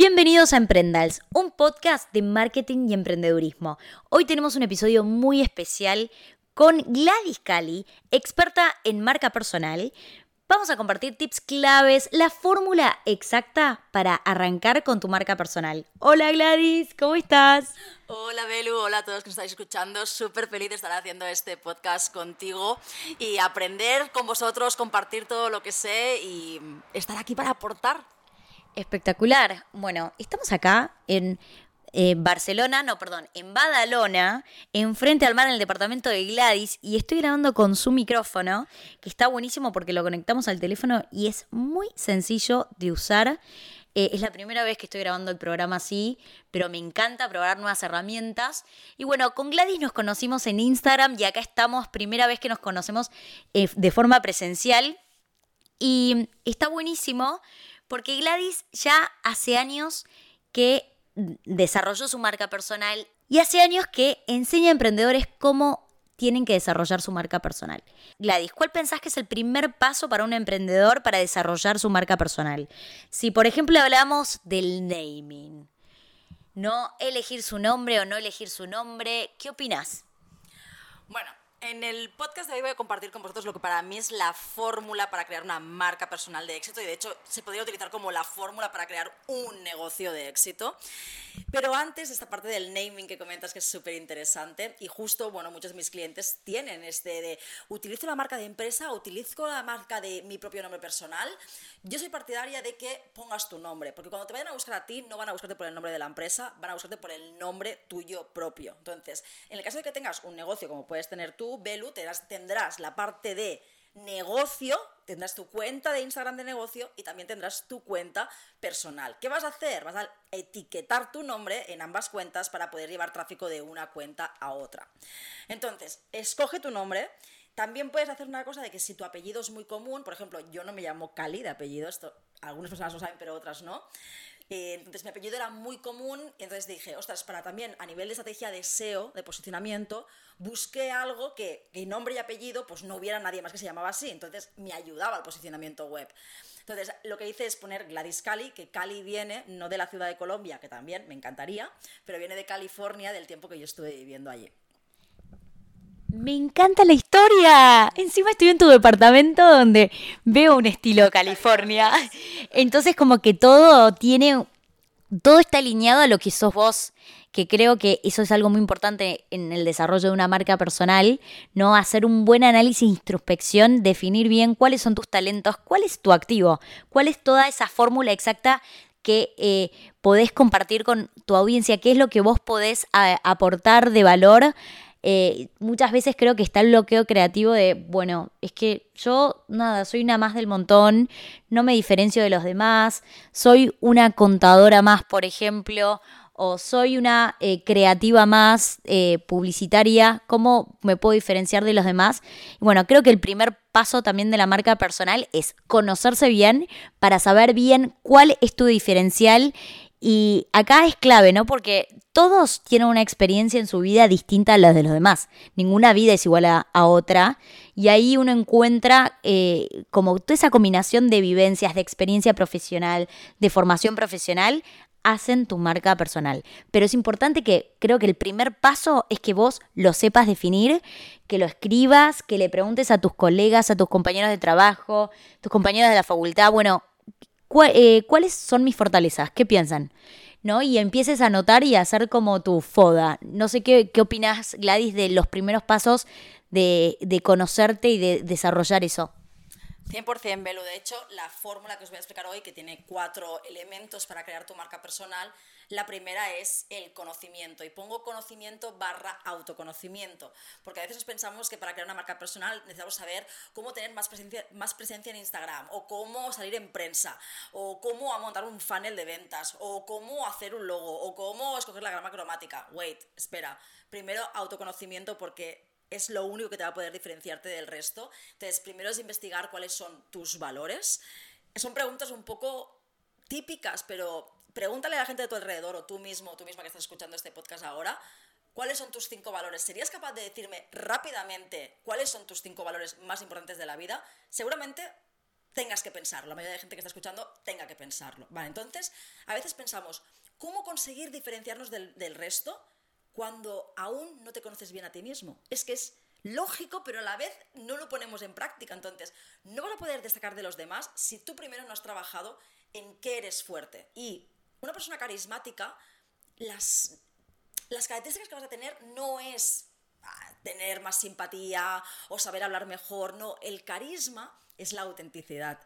Bienvenidos a Emprendals, un podcast de marketing y emprendedurismo. Hoy tenemos un episodio muy especial con Gladys Cali, experta en marca personal. Vamos a compartir tips claves, la fórmula exacta para arrancar con tu marca personal. Hola Gladys, ¿cómo estás? Hola Belu, hola a todos que nos estáis escuchando. Súper feliz de estar haciendo este podcast contigo y aprender con vosotros, compartir todo lo que sé y estar aquí para aportar Espectacular. Bueno, estamos acá en eh, Barcelona, no, perdón, en Badalona, enfrente al mar en el departamento de Gladys, y estoy grabando con su micrófono, que está buenísimo porque lo conectamos al teléfono y es muy sencillo de usar. Eh, es la primera vez que estoy grabando el programa así, pero me encanta probar nuevas herramientas. Y bueno, con Gladys nos conocimos en Instagram y acá estamos, primera vez que nos conocemos eh, de forma presencial. Y está buenísimo porque Gladys ya hace años que desarrolló su marca personal y hace años que enseña a emprendedores cómo tienen que desarrollar su marca personal. Gladys, ¿cuál pensás que es el primer paso para un emprendedor para desarrollar su marca personal? Si, por ejemplo, hablamos del naming, no elegir su nombre o no elegir su nombre, ¿qué opinas? Bueno, en el podcast de hoy voy a compartir con vosotros lo que para mí es la fórmula para crear una marca personal de éxito y de hecho se podría utilizar como la fórmula para crear un negocio de éxito. Pero antes, esta parte del naming que comentas que es súper interesante y justo, bueno, muchos de mis clientes tienen este de utilizo la marca de empresa, utilizo la marca de mi propio nombre personal. Yo soy partidaria de que pongas tu nombre, porque cuando te vayan a buscar a ti no van a buscarte por el nombre de la empresa, van a buscarte por el nombre tuyo propio. Entonces, en el caso de que tengas un negocio como puedes tener tú, Belu, tendrás la parte de negocio, tendrás tu cuenta de Instagram de negocio y también tendrás tu cuenta personal. ¿Qué vas a hacer? Vas a etiquetar tu nombre en ambas cuentas para poder llevar tráfico de una cuenta a otra. Entonces, escoge tu nombre. También puedes hacer una cosa de que si tu apellido es muy común, por ejemplo, yo no me llamo Cali de apellido, esto algunas personas lo saben, pero otras no. Eh, entonces mi apellido era muy común, y entonces dije, ostras, para también a nivel de estrategia de SEO, de posicionamiento, busqué algo que, en nombre y apellido pues no hubiera nadie más que se llamaba así, entonces me ayudaba al posicionamiento web. Entonces, lo que hice es poner Gladys Cali, que Cali viene no de la ciudad de Colombia, que también me encantaría, pero viene de California, del tiempo que yo estuve viviendo allí. Me encanta la historia. Encima estoy en tu departamento donde veo un estilo California. Entonces como que todo tiene, todo está alineado a lo que sos vos, que creo que eso es algo muy importante en el desarrollo de una marca personal, ¿no? Hacer un buen análisis, introspección, definir bien cuáles son tus talentos, cuál es tu activo, cuál es toda esa fórmula exacta que eh, podés compartir con tu audiencia, qué es lo que vos podés aportar de valor eh, muchas veces creo que está el bloqueo creativo de, bueno, es que yo, nada, soy una más del montón, no me diferencio de los demás, soy una contadora más, por ejemplo, o soy una eh, creativa más eh, publicitaria, ¿cómo me puedo diferenciar de los demás? bueno, creo que el primer paso también de la marca personal es conocerse bien para saber bien cuál es tu diferencial y acá es clave, ¿no? Porque todos tienen una experiencia en su vida distinta a la de los demás. Ninguna vida es igual a, otra. Y ahí uno encuentra eh, como toda esa combinación de vivencias, de experiencia profesional, de formación profesional, hacen tu marca personal. Pero es importante que creo que el primer paso es que vos lo sepas definir, que lo escribas, que le preguntes a tus colegas, a tus compañeros de trabajo, tus compañeros de la facultad, bueno, eh, ¿cuáles son mis fortalezas? ¿Qué piensan? ¿no? Y empieces a notar y a hacer como tu foda. No sé qué, qué opinas, Gladys, de los primeros pasos de, de conocerte y de desarrollar eso. 100% Belu. De hecho, la fórmula que os voy a explicar hoy, que tiene cuatro elementos para crear tu marca personal, la primera es el conocimiento. Y pongo conocimiento barra autoconocimiento. Porque a veces pensamos que para crear una marca personal necesitamos saber cómo tener más presencia, más presencia en Instagram, o cómo salir en prensa, o cómo montar un funnel de ventas, o cómo hacer un logo, o cómo escoger la grama cromática. Wait, espera. Primero autoconocimiento porque es lo único que te va a poder diferenciarte del resto. Entonces, primero es investigar cuáles son tus valores. Son preguntas un poco típicas, pero pregúntale a la gente de tu alrededor o tú mismo, tú misma que estás escuchando este podcast ahora, ¿cuáles son tus cinco valores? ¿Serías capaz de decirme rápidamente cuáles son tus cinco valores más importantes de la vida? Seguramente tengas que pensarlo, la mayoría de gente que está escuchando tenga que pensarlo. Vale, entonces, a veces pensamos, ¿cómo conseguir diferenciarnos del, del resto cuando aún no te conoces bien a ti mismo? Es que es lógico, pero a la vez no lo ponemos en práctica. Entonces, no vas a poder destacar de los demás si tú primero no has trabajado en qué eres fuerte. Y una persona carismática, las, las características que vas a tener no es ah, tener más simpatía o saber hablar mejor, no, el carisma es la autenticidad.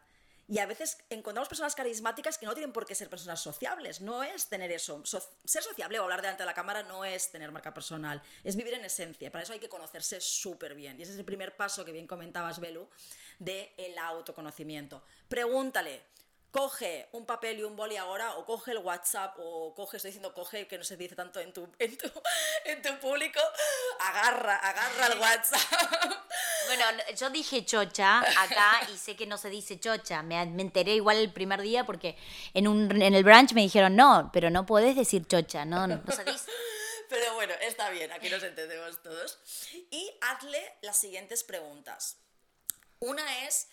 Y a veces encontramos personas carismáticas que no tienen por qué ser personas sociables. No es tener eso. ser sociable o hablar delante de la cámara no es tener marca personal. Es vivir en esencia. Para eso hay que conocerse súper bien. Y ese es el primer paso que bien comentabas, Belu, del el autoconocimiento. Pregúntale, coge un papel y un boli ahora, o coge el WhatsApp, o coge, estoy diciendo coge, que no se dice tanto en tu, en tu, en tu público, agarra, agarra el WhatsApp. Bueno, yo dije chocha acá y sé que no se dice chocha. Me, me enteré igual el primer día porque en, un, en el brunch me dijeron, no, pero no puedes decir chocha, no, no, no se dice. Pero bueno, está bien, aquí nos entendemos todos. Y hazle las siguientes preguntas. Una es,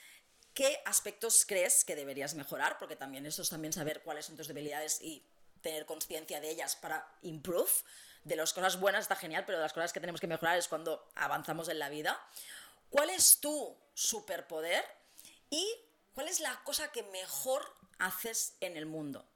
¿qué aspectos crees que deberías mejorar? Porque también eso es también saber cuáles son tus debilidades y tener conciencia de ellas para improve. De las cosas buenas está genial, pero de las cosas que tenemos que mejorar es cuando avanzamos en la vida. ¿Cuál es tu superpoder? Y ¿cuál es la cosa que mejor haces en el mundo?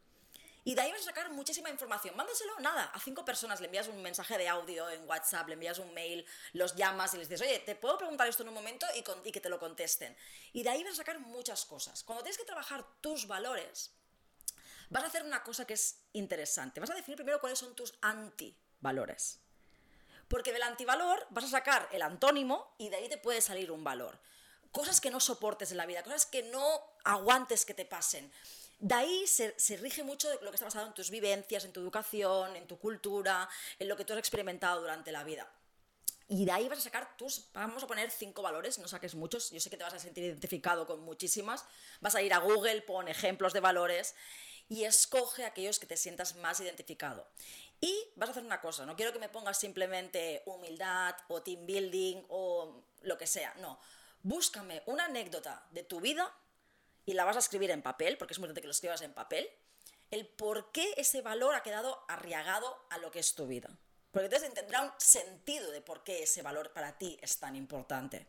Y de ahí vas a sacar muchísima información. Mándaselo, nada, a cinco personas. Le envías un mensaje de audio en WhatsApp, le envías un mail, los llamas y les dices, oye, ¿te puedo preguntar esto en un momento? Y, que te lo contesten. Y de ahí vas a sacar muchas cosas. Cuando tienes que trabajar tus valores, vas a hacer una cosa que es interesante. Vas a definir primero cuáles son tus antivalores. Porque del antivalor vas a sacar el antónimo y de ahí te puede salir un valor. Cosas que no soportes en la vida, cosas que no aguantes que te pasen. De ahí se, rige mucho lo que está basado en tus vivencias, en tu educación, en tu cultura, en lo que tú has experimentado durante la vida. Y de ahí vas a sacar tus, vamos a poner cinco valores, no saques muchos, yo sé que te vas a sentir identificado con muchísimas, vas a ir a Google, pon ejemplos de valores y escoge aquellos que te sientas más identificado. Y vas a hacer una cosa, no quiero que me pongas simplemente humildad o team building o lo que sea, no. Búscame una anécdota de tu vida y la vas a escribir en papel, porque es muy importante que lo escribas en papel, el por qué ese valor ha quedado arriagado a lo que es tu vida. Porque entonces tendrá un sentido de por qué ese valor para ti es tan importante.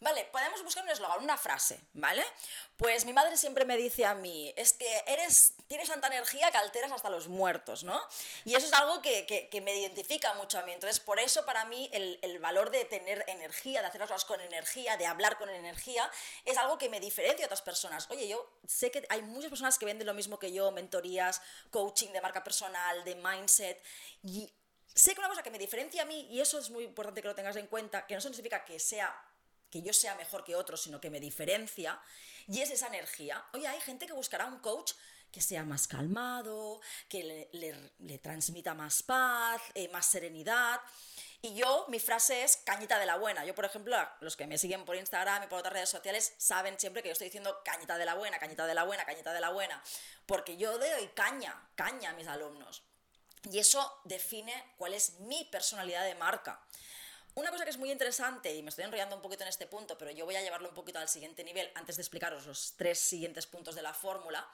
Vale, podemos buscar un eslogan, una frase, ¿vale? Pues mi madre siempre me dice a mí, es que eres, tienes tanta energía que alteras hasta los muertos, ¿no? Y eso es algo que, me identifica mucho a mí. Entonces, por eso para mí el, el, valor de tener energía, de hacer las cosas con energía, de hablar con energía, es algo que me diferencia de otras personas. Oye, yo sé que hay muchas personas que venden lo mismo que yo, mentorías, coaching de marca personal, de mindset, y sé que una cosa que me diferencia a mí, y eso es muy importante que lo tengas en cuenta, que no significa que sea que yo sea mejor que otros, sino que me diferencia, y es esa energía. Oye, hay gente que buscará un coach que sea más calmado, que le, transmita más paz, eh, más serenidad. Y yo, mi frase es cañita de la buena. Yo, por ejemplo, los que me siguen por Instagram y por otras redes sociales saben siempre que yo estoy diciendo cañita de la buena, cañita de la buena, cañita de la buena. Porque yo doy caña, caña a mis alumnos. Y eso define cuál es mi personalidad de marca. Una cosa que es muy interesante, y me estoy enrollando un poquito en este punto, pero yo voy a llevarlo un poquito al siguiente nivel antes de explicaros los tres siguientes puntos de la fórmula,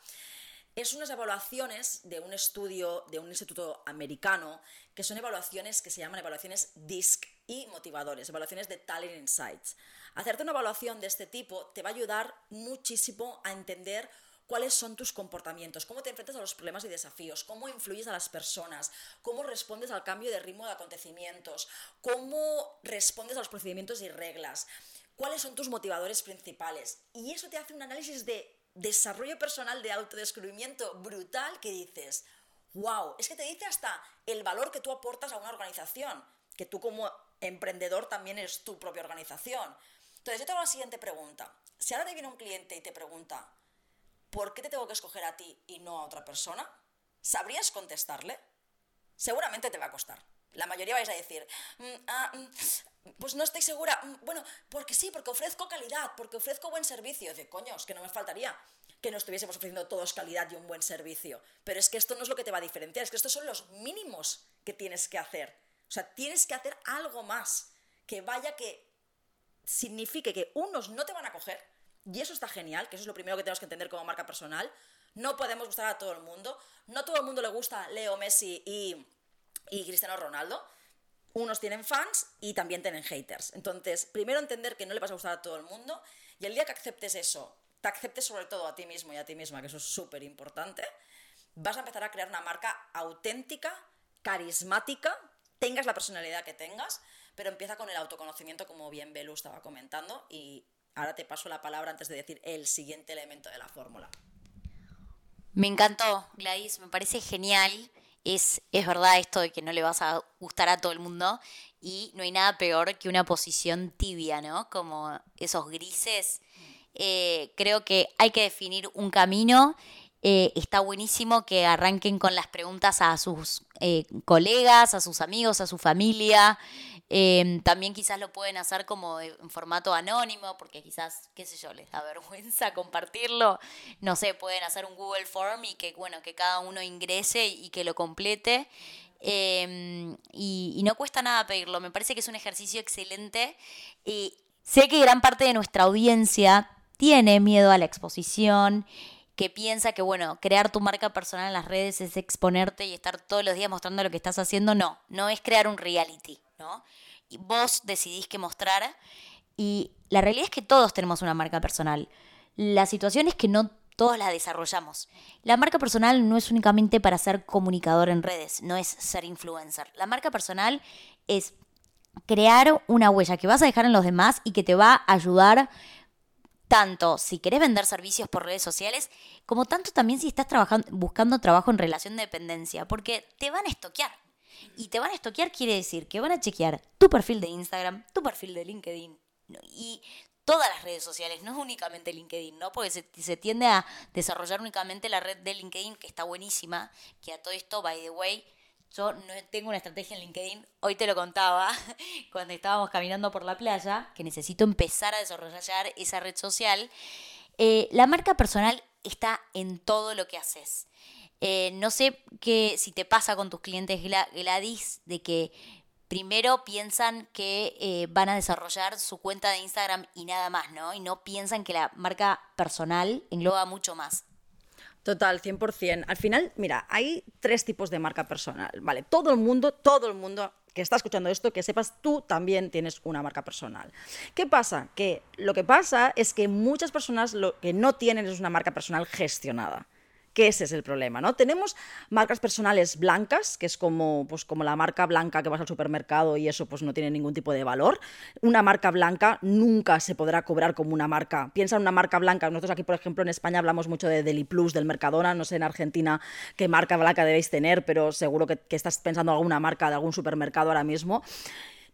es unas evaluaciones de un estudio de un instituto americano, que son evaluaciones que se llaman evaluaciones DISC y motivadores, evaluaciones de Talent Insights. Hacerte una evaluación de este tipo te va a ayudar muchísimo a entender cuáles son tus comportamientos, cómo te enfrentas a los problemas y desafíos, cómo influyes a las personas, cómo respondes al cambio de ritmo de acontecimientos, cómo respondes a los procedimientos y reglas, cuáles son tus motivadores principales. Y eso te hace un análisis de desarrollo personal, de autodescubrimiento brutal que dices, wow, es que te dice hasta el valor que tú aportas a una organización, que tú como emprendedor también eres tu propia organización. Entonces yo te hago la siguiente pregunta. Si ahora te viene un cliente y te pregunta, ¿por qué te tengo que escoger a ti y no a otra persona? ¿Sabrías contestarle? Seguramente te va a costar. La mayoría vais a decir, mm, ah, mm, pues no estoy segura. Mm, bueno, porque sí, porque ofrezco calidad, porque ofrezco buen servicio. De coño, es que no me faltaría que no estuviésemos ofreciendo todos calidad y un buen servicio. Pero es que esto no es lo que te va a diferenciar, es que estos son los mínimos que tienes que hacer. O sea, tienes que hacer algo más que vaya que signifique que unos no te van a coger Y eso está genial, que eso es lo primero que tenemos que entender como marca personal. No podemos gustar a todo el mundo. No todo el mundo le gusta Leo Messi y, y Cristiano Ronaldo. Unos tienen fans y también tienen haters. Entonces, primero entender que no le vas a gustar a todo el mundo y el día que aceptes eso, te aceptes sobre todo a ti mismo y a ti misma, que eso es súper importante, vas a empezar a crear una marca auténtica, carismática, tengas la personalidad que tengas, pero empieza con el autoconocimiento, como bien Belu estaba comentando, y ahora te paso la palabra antes de decir el siguiente elemento de la fórmula. Me encantó, Gladys, me parece genial. Es, es verdad esto de que no le vas a gustar a todo el mundo y no hay nada peor que una posición tibia, ¿no? Como esos grises. Eh, creo que hay que definir un camino eh, está buenísimo que arranquen con las preguntas a sus eh, colegas, a sus amigos, a su familia. Em, también quizás lo pueden hacer como en formato anónimo, porque quizás, qué sé yo, les da vergüenza compartirlo. No sé, pueden hacer un Google Form y que, bueno, que cada uno ingrese y que lo complete. Em, y, y, no cuesta nada pedirlo. Me parece que es un ejercicio excelente. Y sé que gran parte de nuestra audiencia tiene miedo a la exposición que piensa que, bueno, crear tu marca personal en las redes es exponerte y estar todos los días mostrando lo que estás haciendo. No, no es crear un reality, ¿no? Y vos decidís qué mostrar y la realidad es que todos tenemos una marca personal. La situación es que no todos la desarrollamos. La marca personal no es únicamente para ser comunicador en redes, no es ser influencer. La marca personal es crear una huella que vas a dejar en los demás y que te va a ayudar tanto si querés vender servicios por redes sociales, como tanto también si estás trabajando, buscando trabajo en relación de dependencia, porque te van a estoquear. Y te van a estoquear quiere decir que van a chequear tu perfil de Instagram, tu perfil de LinkedIn y todas las redes sociales, no es únicamente LinkedIn, ¿no? Porque se, se, tiende a desarrollar únicamente la red de LinkedIn, que está buenísima, que a todo esto, by the way, yo no tengo una estrategia en LinkedIn, hoy te lo contaba cuando estábamos caminando por la playa, que necesito empezar a desarrollar esa red social. Eh, la marca personal está en todo lo que haces. Eh, no sé qué si te pasa con tus clientes Gladys, de que primero piensan que eh, van a desarrollar su cuenta de Instagram y nada más, ¿no? Y no piensan que la marca personal engloba mucho más. Total, 100%. Al final, mira, hay tres tipos de marca personal, ¿vale? Todo el mundo, todo el mundo que está escuchando esto, que sepas, tú también tienes una marca personal. ¿Qué pasa? Que lo que pasa es que muchas personas lo que no tienen es una marca personal gestionada que ese es el problema, ¿no? Tenemos marcas personales blancas, que es como, pues, como la marca blanca que vas al supermercado y eso pues no tiene ningún tipo de valor. Una marca blanca nunca se podrá cobrar como una marca. Piensa en una marca blanca. Nosotros aquí, por ejemplo, en España hablamos mucho de Deli Plus, del Mercadona. No sé en Argentina qué marca blanca debéis tener, pero seguro que, que estás pensando en alguna marca de algún supermercado ahora mismo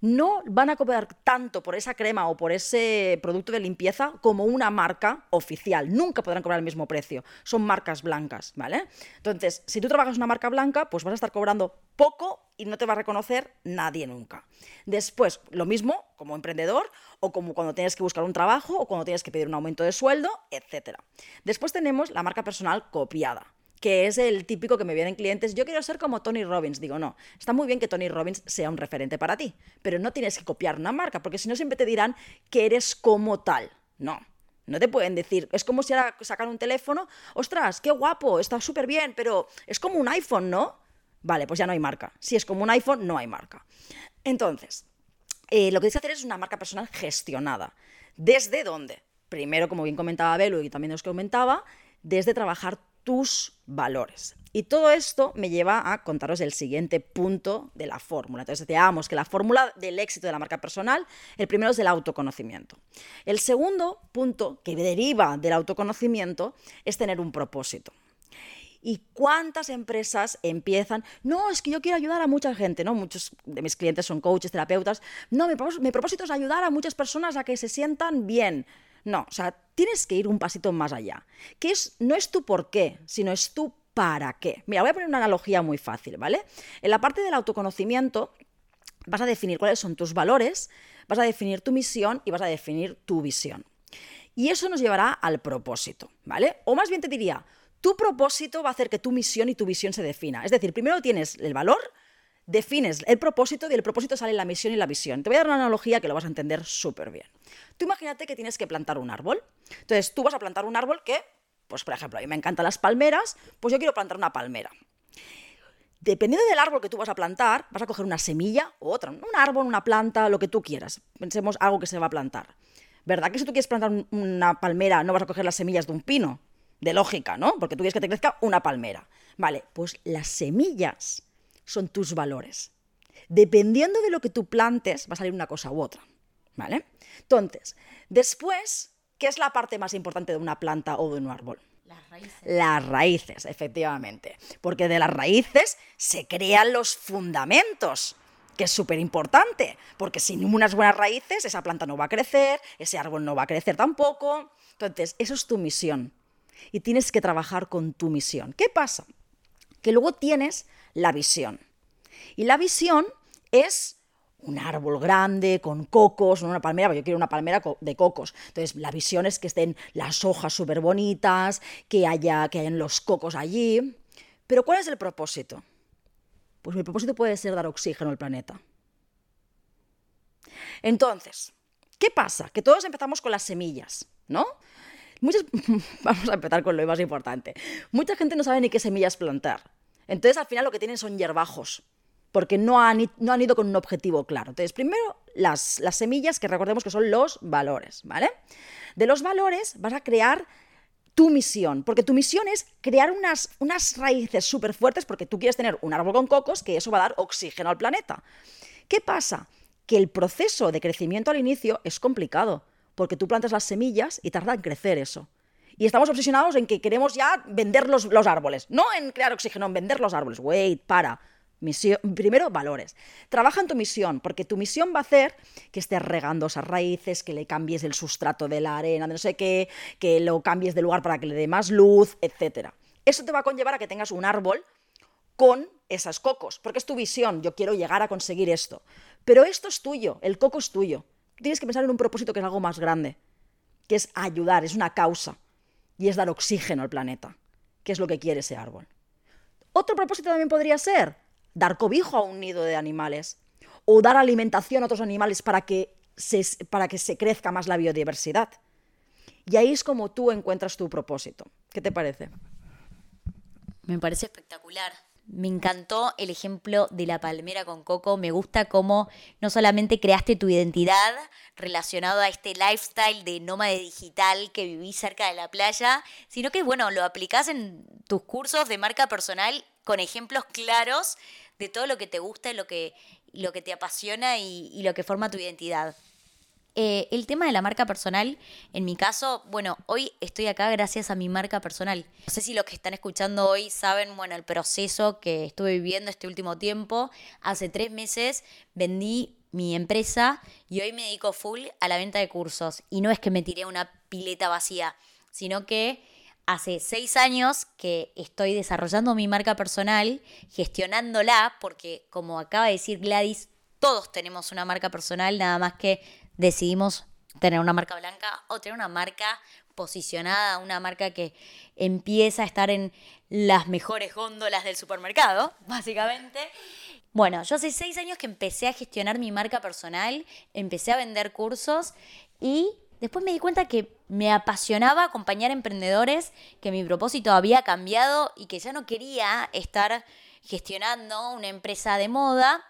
no van a cobrar tanto por esa crema o por ese producto de limpieza como una marca oficial. Nunca podrán cobrar el mismo precio. Son marcas blancas, ¿vale? Entonces, si tú trabajas una marca blanca, pues vas a estar cobrando poco y no te va a reconocer nadie nunca. Después, lo mismo como emprendedor o como cuando tienes que buscar un trabajo o cuando tienes que pedir un aumento de sueldo, etc. Después tenemos la marca personal copiada que es el típico que me vienen clientes, yo quiero ser como Tony Robbins. Digo, no, está muy bien que Tony Robbins sea un referente para ti, pero no tienes que copiar una marca, porque si no siempre te dirán que eres como tal. No, no te pueden decir, es como si ahora sacan un teléfono, ostras, qué guapo, está súper bien, pero es como un iPhone, ¿no? Vale, pues ya no hay marca. Si es como un iPhone, no hay marca. Entonces, eh, lo que tienes que hacer es una marca personal gestionada. ¿Desde dónde? Primero, como bien comentaba Belu y también os comentaba, desde trabajar tus valores. Y todo esto me lleva a contaros el siguiente punto de la fórmula. Entonces, decíamos que la fórmula del éxito de la marca personal, el primero es el autoconocimiento. El segundo punto que deriva del autoconocimiento es tener un propósito. ¿Y cuántas empresas empiezan? No, es que yo quiero ayudar a mucha gente, ¿no? Muchos de mis clientes son coaches, terapeutas. No, mi propósito es ayudar a muchas personas a que se sientan bien. No, o sea, tienes que ir un pasito más allá. Que es, no es tu por qué, sino es tu para qué. Mira, voy a poner una analogía muy fácil, ¿vale? En la parte del autoconocimiento vas a definir cuáles son tus valores, vas a definir tu misión y vas a definir tu visión. Y eso nos llevará al propósito, ¿vale? O más bien te diría, tu propósito va a hacer que tu misión y tu visión se defina. Es decir, primero tienes el valor, defines el propósito y del propósito sale la misión y la visión. Te voy a dar una analogía que lo vas a entender súper bien. Tú imagínate que tienes que plantar un árbol. Entonces, tú vas a plantar un árbol que, pues por ejemplo, a mí me encantan las palmeras, pues yo quiero plantar una palmera. Dependiendo del árbol que tú vas a plantar, vas a coger una semilla u otra, un árbol, una planta, lo que tú quieras. Pensemos algo que se va a plantar. ¿Verdad que si tú quieres plantar una palmera no vas a coger las semillas de un pino? De lógica, ¿no? Porque tú quieres que te crezca una palmera. Vale, pues las semillas son tus valores. Dependiendo de lo que tú plantes, va a salir una cosa u otra. ¿Vale? Entonces, después, ¿qué es la parte más importante de una planta o de un árbol? Las raíces. Las raíces, efectivamente. Porque de las raíces se crean los fundamentos, que es súper importante. Porque sin unas buenas raíces, esa planta no va a crecer, ese árbol no va a crecer tampoco. Entonces, eso es tu misión. Y tienes que trabajar con tu misión. ¿Qué pasa? Que luego tienes la visión. Y la visión es un árbol grande con cocos, no una palmera, porque yo quiero una palmera de cocos. Entonces, la visión es que estén las hojas súper bonitas, que haya que hayan los cocos allí. Pero ¿cuál es el propósito? Pues mi propósito puede ser dar oxígeno al planeta. Entonces, ¿qué pasa? Que todos empezamos con las semillas, ¿no? Muchas... Vamos a empezar con lo más importante. Mucha gente no sabe ni qué semillas plantar. Entonces, al final lo que tienen son hierbajos porque no han, ido con un objetivo claro. Entonces, primero, las, las semillas, que recordemos que son los valores, ¿vale? De los valores vas a crear tu misión, porque tu misión es crear unas, unas raíces súper fuertes, porque tú quieres tener un árbol con cocos, que eso va a dar oxígeno al planeta. ¿Qué pasa? Que el proceso de crecimiento al inicio es complicado, porque tú plantas las semillas y tarda en crecer eso. Y estamos obsesionados en que queremos ya vender los, los árboles, no en crear oxígeno, en vender los árboles. Wait, para Misión, primero, valores. Trabaja en tu misión, porque tu misión va a hacer que estés regando esas raíces, que le cambies el sustrato de la arena, de no sé qué, que lo cambies de lugar para que le dé más luz, etc. Eso te va a conllevar a que tengas un árbol con esas cocos, porque es tu visión, yo quiero llegar a conseguir esto. Pero esto es tuyo, el coco es tuyo. Tienes que pensar en un propósito que es algo más grande, que es ayudar, es una causa, y es dar oxígeno al planeta, que es lo que quiere ese árbol. Otro propósito también podría ser dar cobijo a un nido de animales o dar alimentación a otros animales para que se, para que se crezca más la biodiversidad. Y ahí es como tú encuentras tu propósito. ¿Qué te parece? Me parece espectacular. Me encantó el ejemplo de la palmera con coco. Me gusta cómo no solamente creaste tu identidad relacionado a este lifestyle de nómade digital que vivís cerca de la playa, sino que, bueno, lo aplicás en tus cursos de marca personal con ejemplos claros de todo lo que te gusta, lo que, lo que te apasiona y, lo que forma tu identidad. Eh, el tema de la marca personal, en mi caso, bueno, hoy estoy acá gracias a mi marca personal. No sé si los que están escuchando hoy saben, bueno, el proceso que estuve viviendo este último tiempo. Hace tres meses vendí mi empresa y hoy me dedico full a la venta de cursos. Y no es que me tiré una pileta vacía, sino que hace seis años que estoy desarrollando mi marca personal, gestionándola, porque como acaba de decir Gladys, todos tenemos una marca personal, nada más que decidimos tener una marca blanca o tener una marca posicionada, una marca que empieza a estar en las mejores góndolas del supermercado, básicamente. Bueno, yo hace seis años que empecé a gestionar mi marca personal, empecé a vender cursos y después me di cuenta que me apasionaba acompañar emprendedores, que mi propósito había cambiado y que ya no quería estar gestionando una empresa de moda.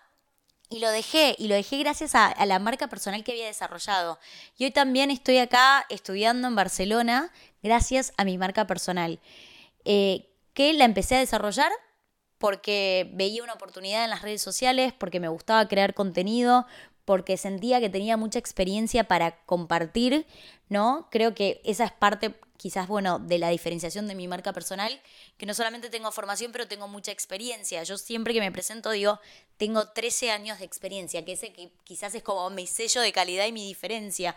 Y lo dejé, y lo dejé gracias a, la marca personal que había desarrollado. Y hoy también estoy acá estudiando en Barcelona gracias a mi marca personal, eh, que la empecé a desarrollar porque veía una oportunidad en las redes sociales, porque me gustaba crear contenido, porque sentía que tenía mucha experiencia para compartir, ¿no? Creo que esa es parte quizás, bueno, de la diferenciación de mi marca personal, que no solamente tengo formación, pero tengo mucha experiencia. Yo siempre que me presento digo, tengo 13 años de experiencia, que ese que quizás es como mi sello de calidad y mi diferencia.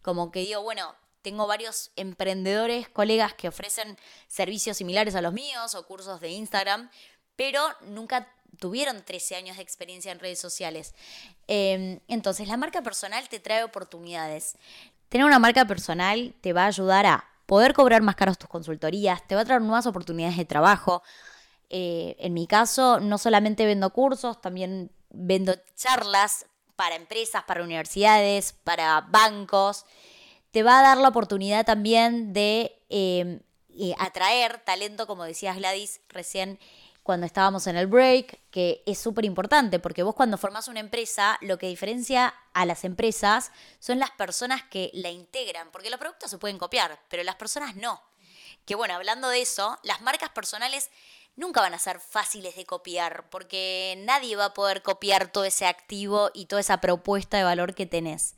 Como que digo, bueno, tengo varios emprendedores, colegas que ofrecen servicios similares a los míos o cursos de Instagram, pero nunca tuvieron 13 años de experiencia en redes sociales. Em, entonces, la marca personal te trae oportunidades. Tener una marca personal te va a ayudar a poder cobrar más caros tus consultorías, te va a traer nuevas oportunidades de trabajo. Eh, en mi caso, no solamente vendo cursos, también vendo charlas para empresas, para universidades, para bancos. Te va a dar la oportunidad también de em, eh, atraer talento, como decías Gladys recién cuando estábamos en el break, que es súper importante, porque vos cuando formás una empresa, lo que diferencia a las empresas son las personas que la integran, porque los productos se pueden copiar, pero las personas no. Que bueno, hablando de eso, las marcas personales nunca van a ser fáciles de copiar, porque nadie va a poder copiar todo ese activo y toda esa propuesta de valor que tenés.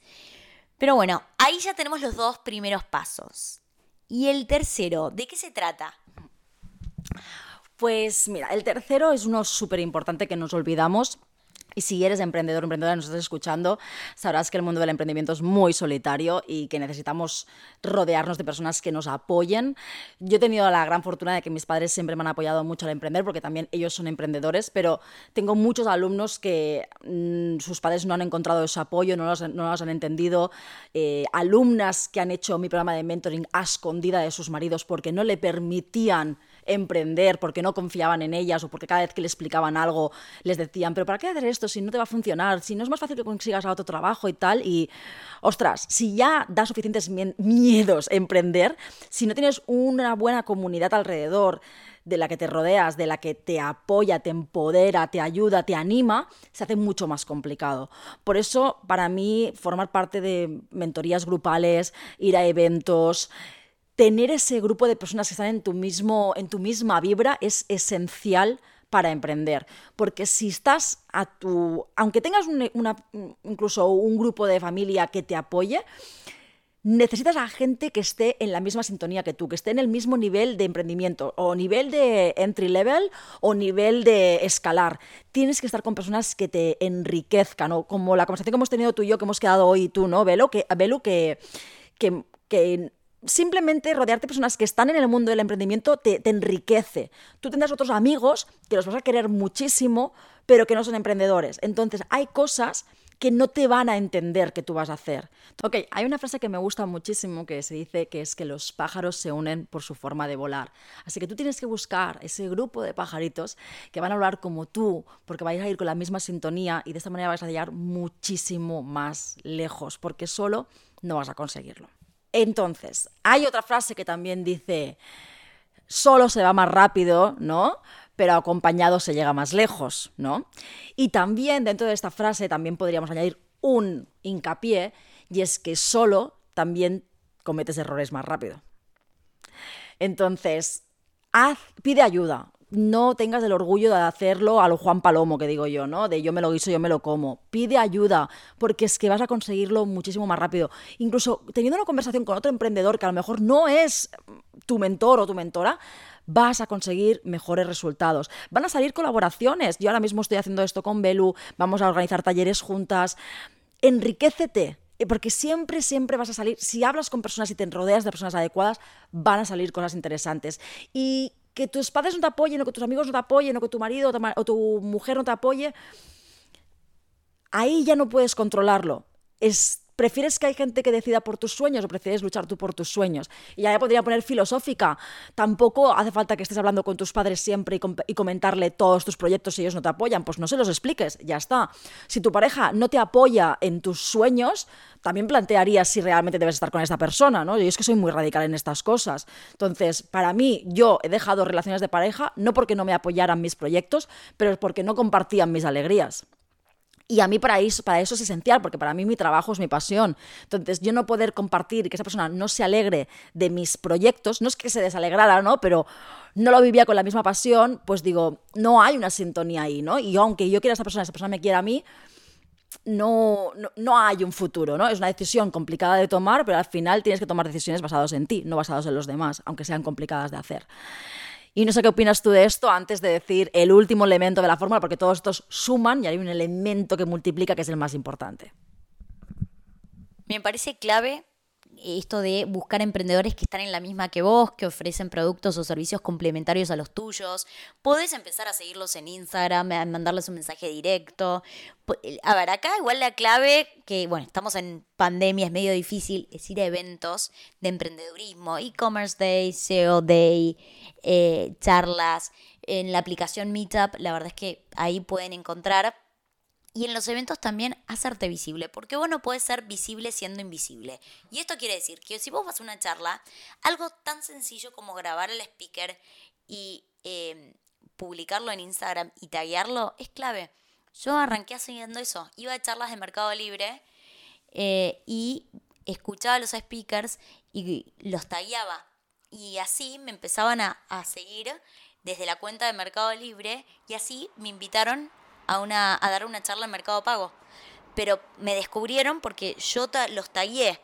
Pero bueno, ahí ya tenemos los dos primeros pasos. Y el tercero, ¿de qué se trata? Pues mira, el tercero es uno súper importante que nos olvidamos y si eres emprendedor o emprendedora nos estás escuchando, sabrás que el mundo del emprendimiento es muy solitario y que necesitamos rodearnos de personas que nos apoyen. Yo he tenido la gran fortuna de que mis padres siempre me han apoyado mucho al emprender porque también ellos son emprendedores, pero tengo muchos alumnos que mm, sus padres no han encontrado ese apoyo, no los, no los han entendido. Eh, alumnas que han hecho mi programa de mentoring a escondida de sus maridos porque no le permitían emprender porque no confiaban en ellas o porque cada vez que le explicaban algo les decían, pero ¿para qué hacer esto si no te va a funcionar? Si no es más fácil que consigas otro trabajo y tal. Y, ostras, si ya da suficientes miedos emprender, si no tienes una buena comunidad alrededor, de la que te rodeas, de la que te apoya, te empodera, te ayuda, te anima, se hace mucho más complicado. Por eso, para mí, formar parte de mentorías grupales, ir a eventos, tener ese grupo de personas que están en tu, mismo, en tu misma vibra es esencial para emprender. Porque si estás a tu. Aunque tengas una, incluso un grupo de familia que te apoye, necesitas a gente que esté en la misma sintonía que tú, que esté en el mismo nivel de emprendimiento, o nivel de entry level, o nivel de escalar. Tienes que estar con personas que te enriquezcan, o como la conversación que hemos tenido tú y yo, que hemos quedado hoy tú, ¿no? Velo, que, Velo, que, que, que simplemente rodearte de personas que están en el mundo del emprendimiento te, enriquece. Tú tendrás otros amigos que los vas a querer muchísimo, pero que no son emprendedores. Entonces, hay cosas que no te van a entender que tú vas a hacer. Ok, hay una frase que me gusta muchísimo que se dice que es que los pájaros se unen por su forma de volar. Así que tú tienes que buscar ese grupo de pajaritos que van a volar como tú, porque vais a ir con la misma sintonía y de esta manera vais a llegar muchísimo más lejos, porque solo no vas a conseguirlo. Entonces, hay otra frase que también dice, solo se va más rápido, ¿no? Pero acompañado se llega más lejos, ¿no? Y también dentro de esta frase también podríamos añadir un hincapié, y es que solo también cometes errores más rápido. Entonces, haz, pide ayuda, no tengas el orgullo de hacerlo a lo Juan Palomo, que digo yo, ¿no? De yo me lo guiso, yo me lo como. Pide ayuda, porque es que vas a conseguirlo muchísimo más rápido. Incluso teniendo una conversación con otro emprendedor que a lo mejor no es tu mentor o tu mentora, vas a conseguir mejores resultados. Van a salir colaboraciones. Yo ahora mismo estoy haciendo esto con Belu, vamos a organizar talleres juntas. Enriquecete, porque siempre, siempre vas a salir, si hablas con personas y te rodeas de personas adecuadas, van a salir cosas interesantes. Y que tus padres no te apoyen, o que tus amigos no te apoyen, o que tu marido o tu mujer no te apoye, ahí ya no puedes controlarlo. Es ¿Prefieres que hay gente que decida por tus sueños o prefieres luchar tú por tus sueños? Y ya podría poner filosófica. Tampoco hace falta que estés hablando con tus padres siempre y, comentarle todos tus proyectos si ellos no te apoyan. Pues no se los expliques, ya está. Si tu pareja no te apoya en tus sueños, también plantearías si realmente debes estar con esta persona, ¿no? Yo es que soy muy radical en estas cosas. Entonces, para mí, yo he dejado relaciones de pareja no porque no me apoyaran mis proyectos, pero porque no compartían mis alegrías. Y a mí para eso, para eso es esencial, porque para mí mi trabajo es mi pasión. Entonces, yo no poder compartir que esa persona no se alegre de mis proyectos, no es que se desalegrara, ¿no? Pero no lo vivía con la misma pasión, pues digo, no hay una sintonía ahí, ¿no? Y aunque yo quiera a esa persona, esa persona me quiera a mí, no, no, no, hay un futuro, ¿no? Es una decisión complicada de tomar, pero al final tienes que tomar decisiones basadas en ti, no basadas en los demás, aunque sean complicadas de hacer. Y no sé qué opinas tú de esto antes de decir el último elemento de la fórmula, porque todos estos suman y hay un elemento que multiplica que es el más importante. Me parece clave esto de buscar emprendedores que están en la misma que vos, que ofrecen productos o servicios complementarios a los tuyos. Podés empezar a seguirlos en Instagram, a mandarles un mensaje directo. A ver, acá igual la clave, que bueno, estamos en pandemia, es medio difícil, es ir a eventos de emprendedurismo, e-commerce day, SEO day, eh, charlas. En la aplicación Meetup, la verdad es que ahí pueden encontrar y en los eventos también hacerte visible, porque vos no puedes ser visible siendo invisible. Y esto quiere decir que si vos vas a una charla, algo tan sencillo como grabar al speaker y em, publicarlo en Instagram y taguearlo es clave. Yo arranqué haciendo eso, iba a charlas de Mercado Libre eh, y escuchaba a los speakers y los tagueaba. Y así me empezaban a, a seguir desde la cuenta de Mercado Libre y así me invitaron a, una, a dar una charla en Mercado Pago. Pero me descubrieron porque yo los tagué.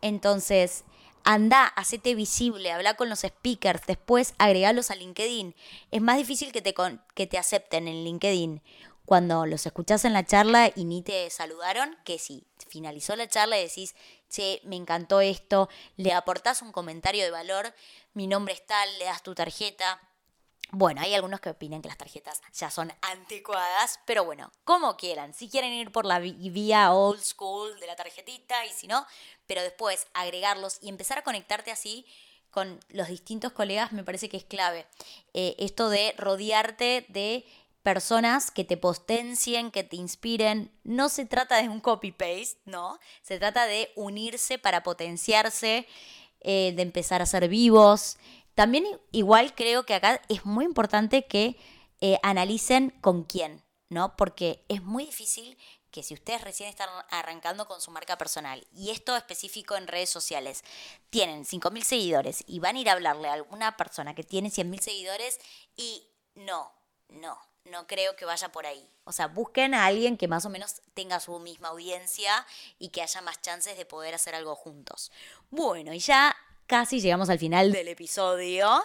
Entonces, anda, hacete visible, habla con los speakers, después agregalos a LinkedIn. Es más difícil que te, que te acepten en LinkedIn cuando los escuchás en la charla y ni te saludaron, que si finalizó la charla y decís, che, me encantó esto, le aportás un comentario de valor, mi nombre es tal, le das tu tarjeta, bueno, hay algunos que opinan que las tarjetas ya son anticuadas, pero bueno, como quieran. Si quieren ir por la vía old school de la tarjetita y si no, pero después agregarlos y empezar a conectarte así con los distintos colegas me parece que es clave. Eh, esto de rodearte de personas que te potencien, que te inspiren. No se trata de un copy-paste, ¿no? Se trata de unirse para potenciarse, eh, de empezar a ser vivos. También igual creo que acá es muy importante que eh, analicen con quién, ¿no? Porque es muy difícil que si ustedes recién están arrancando con su marca personal, y esto específico en redes sociales, tienen 5.000 seguidores y van a ir a hablarle a alguna persona que tiene 100.000 seguidores y no, no, no creo que vaya por ahí. O sea, busquen a alguien que más o menos tenga su misma audiencia y que haya más chances de poder hacer algo juntos. Bueno, y ya casi llegamos al final del episodio.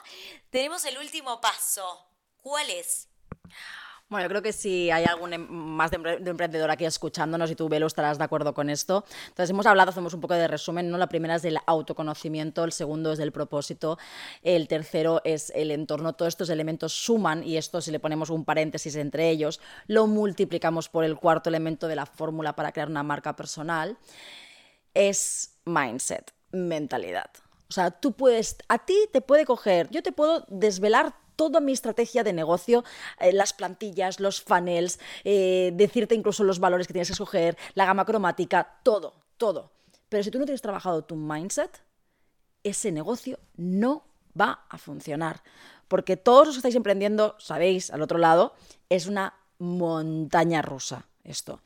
Tenemos el último paso. ¿Cuál es? Bueno, yo creo que si hay algún em, más de, emprendedor aquí escuchándonos y tú, Velo, estarás de acuerdo con esto. Entonces, hemos hablado, hacemos un poco de resumen, ¿no? La primera es del autoconocimiento, el segundo es del propósito, el tercero es el entorno. Todos estos elementos suman y esto, si le ponemos un paréntesis entre ellos, lo multiplicamos por el cuarto elemento de la fórmula para crear una marca personal, es mindset, mentalidad. O sea, tú puedes, a ti te puede coger, yo te puedo desvelar toda mi estrategia de negocio, eh, las plantillas, los funnels, eh, decirte incluso los valores que tienes que escoger, la gama cromática, todo, todo. Pero si tú no tienes trabajado tu mindset, ese negocio no va a funcionar. Porque todos los que estáis emprendiendo, sabéis, al otro lado, es una montaña rusa esto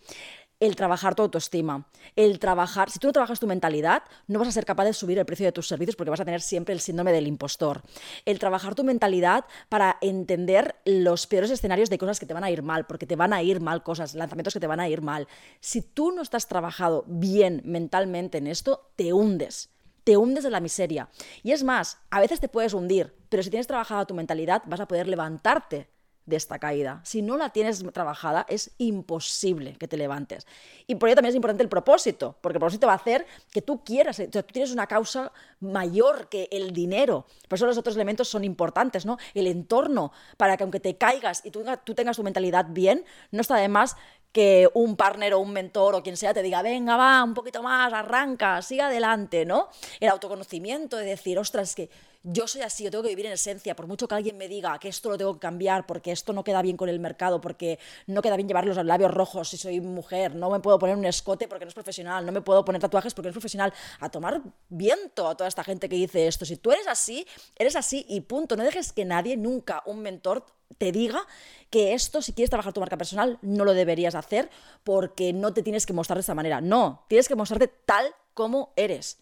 el trabajar tu autoestima, el trabajar, si tú no trabajas tu mentalidad, no vas a ser capaz de subir el precio de tus servicios porque vas a tener siempre el síndrome del impostor. El trabajar tu mentalidad para entender los peores escenarios de cosas que te van a ir mal, porque te van a ir mal cosas, lanzamientos que te van a ir mal. Si tú no estás trabajado bien mentalmente en esto, te hundes te hundes de la miseria. Y es más, a veces te puedes hundir, pero si tienes trabajada tu mentalidad, vas a poder levantarte de esta caída. Si no la tienes trabajada, es imposible que te levantes. Y por ello también es importante el propósito, porque el propósito va a hacer que tú quieras, tú tienes una causa mayor que el dinero. Por eso los otros elementos son importantes, ¿no? El entorno, para que aunque te caigas y tú, tú tengas tu mentalidad bien, no está de más que un partner o un mentor o quien sea te diga, venga, va, un poquito más, arranca, sigue adelante, ¿no? El autoconocimiento de decir, ostras, que yo soy así, yo tengo que vivir en esencia, por mucho que alguien me diga que esto lo tengo que cambiar porque esto no queda bien con el mercado, porque no queda bien llevar los labios rojos si soy mujer, no me puedo poner un escote porque no es profesional, no me puedo poner tatuajes porque no es profesional, a tomar viento a toda esta gente que dice esto. Si tú eres así, eres así y punto. No dejes que nadie, nunca, un mentor, te diga que esto, si quieres trabajar tu marca personal, no lo deberías hacer porque no te tienes que mostrar de esa manera. No, tienes que mostrarte tal como eres.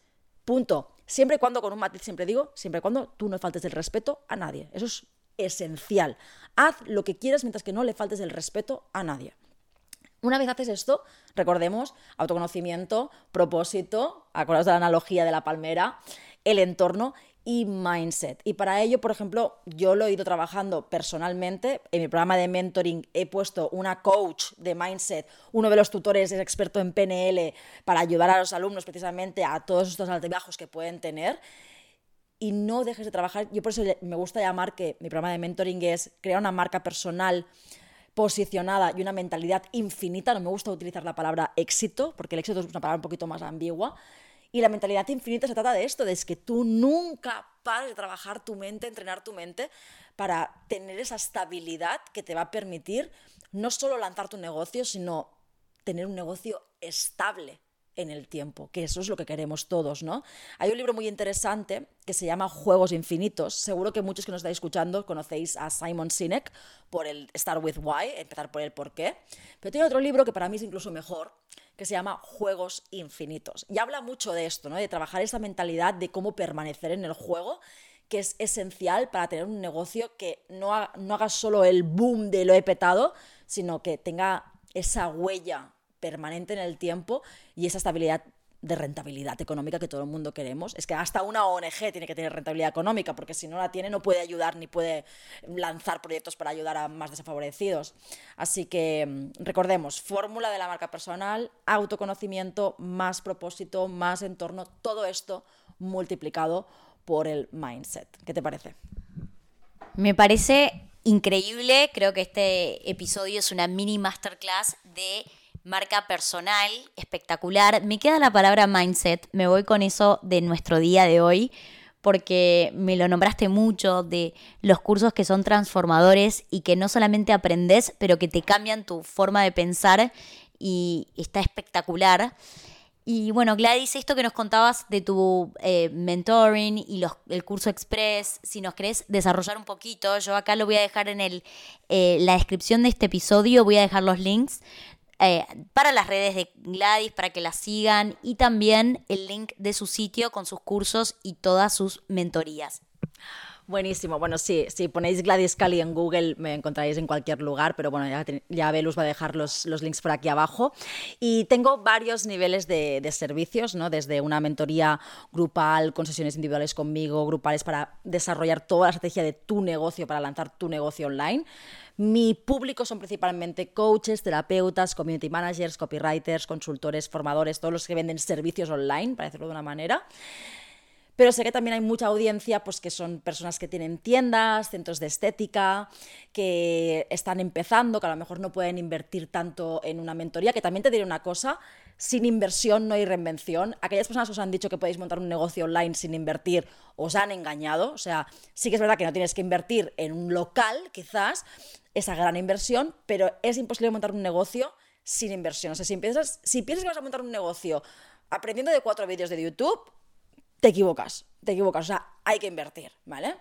Punto. Siempre y cuando, con un matiz siempre digo, siempre y cuando tú no faltes el respeto a nadie. Eso es esencial. Haz lo que quieras mientras que no le faltes el respeto a nadie. Una vez haces esto, recordemos, autoconocimiento, propósito, acordaos de la analogía de la palmera, el entorno y mindset. Y para ello, por ejemplo, yo lo he ido trabajando personalmente. En mi programa de mentoring he puesto una coach de mindset. Uno de los tutores es experto en PNL para ayudar a los alumnos precisamente a todos estos altibajos que pueden tener. Y no dejes de trabajar. Yo por eso me gusta llamar que mi programa de mentoring es crear una marca personal posicionada y una mentalidad infinita. No me gusta utilizar la palabra éxito, porque el éxito es una palabra un poquito más ambigua y la mentalidad infinita se trata de esto, de que tú nunca pares de trabajar tu mente, entrenar tu mente para tener esa estabilidad que te va a permitir no solo lanzar tu negocio, sino tener un negocio estable en el tiempo, que eso es lo que queremos todos, ¿no? Hay un libro muy interesante que se llama Juegos Infinitos. Seguro que muchos que nos estáis escuchando conocéis a Simon Sinek por el Start with Why, empezar por el por qué. Pero tiene otro libro que para mí es incluso mejor, que se llama Juegos Infinitos. Y habla mucho de esto, ¿no? De trabajar esa mentalidad de cómo permanecer en el juego que es esencial para tener un negocio que no, no haga solo el boom de lo he petado, sino que tenga esa huella permanente en el tiempo y esa estabilidad de rentabilidad económica que todo el mundo queremos. Es que hasta una ONG tiene que tener rentabilidad económica, porque si no la tiene no puede ayudar ni puede lanzar proyectos para ayudar a más desfavorecidos. Así que mm, recordemos, fórmula de la marca personal, autoconocimiento, más propósito, más entorno, todo esto multiplicado por el mindset. ¿Qué te parece? Me parece increíble, creo que este episodio es una mini masterclass de marca personal, espectacular. Me queda la palabra mindset, me voy con eso de nuestro día de hoy, porque me lo nombraste mucho, de los cursos que son transformadores y que no solamente aprendes, pero que te cambian tu forma de pensar y está espectacular. Y bueno, Gladys, esto que nos contabas de tu eh, mentoring y los, el curso express, si nos querés desarrollar un poquito, yo acá lo voy a dejar en el, eh, la descripción de este episodio, voy a dejar los links eh, para las redes de Gladys, para que la sigan y también el link de su sitio con sus cursos y todas sus mentorías. Buenísimo. Bueno, sí, si ponéis Gladys Cali en Google me encontraréis en cualquier lugar, pero bueno, ya, ya Belus va a dejar los, los, links por aquí abajo. Y tengo varios niveles de, de, servicios, ¿no? Desde una mentoría grupal, con sesiones individuales conmigo, grupales para desarrollar toda la estrategia de tu negocio, para lanzar tu negocio online. Mi público son principalmente coaches, terapeutas, community managers, copywriters, consultores, formadores, todos los que venden servicios online, para decirlo de una manera. Pero sé que también hay mucha audiencia, pues que son personas que tienen tiendas, centros de estética, que están empezando, que a lo mejor no pueden invertir tanto en una mentoría, que también te diré una cosa, sin inversión no hay reinvención. Aquellas personas que os han dicho que podéis montar un negocio online sin invertir, os han engañado. O sea, sí que es verdad que no tienes que invertir en un local, quizás, esa gran inversión, pero es imposible montar un negocio sin inversión. O sea, si piensas, si piensas que vas a montar un negocio aprendiendo de cuatro vídeos de YouTube, te equivocas, te equivocas. O sea, hay que invertir, ¿vale?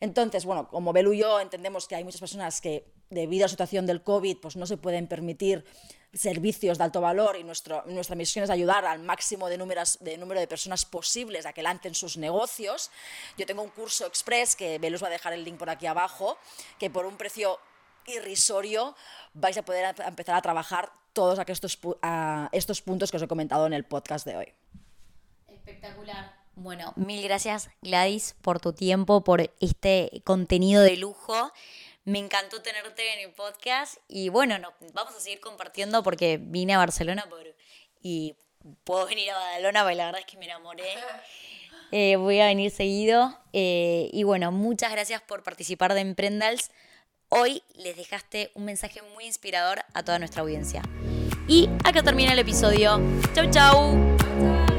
Entonces, bueno, como Belu y yo entendemos que hay muchas personas que debido a la situación del COVID pues no se pueden permitir servicios de alto valor y nuestro, nuestra misión es ayudar al máximo de, números, de número de personas posibles a que lancen sus negocios. Yo tengo un curso express que Belu os va a dejar el link por aquí abajo, que por un precio irrisorio vais a poder empezar a trabajar todos estos, estos puntos que os he comentado en el podcast de hoy. Espectacular. Bueno, mil gracias Gladys por tu tiempo, por este contenido de lujo. Me encantó tenerte en el podcast y bueno, no, vamos a seguir compartiendo porque vine a Barcelona por, y puedo venir a Badalona, la verdad es que me enamoré. Eh, voy a venir seguido eh, y bueno, muchas gracias por participar de Emprendals. Hoy les dejaste un mensaje muy inspirador a toda nuestra audiencia. Y acá termina el episodio. Chau, chau.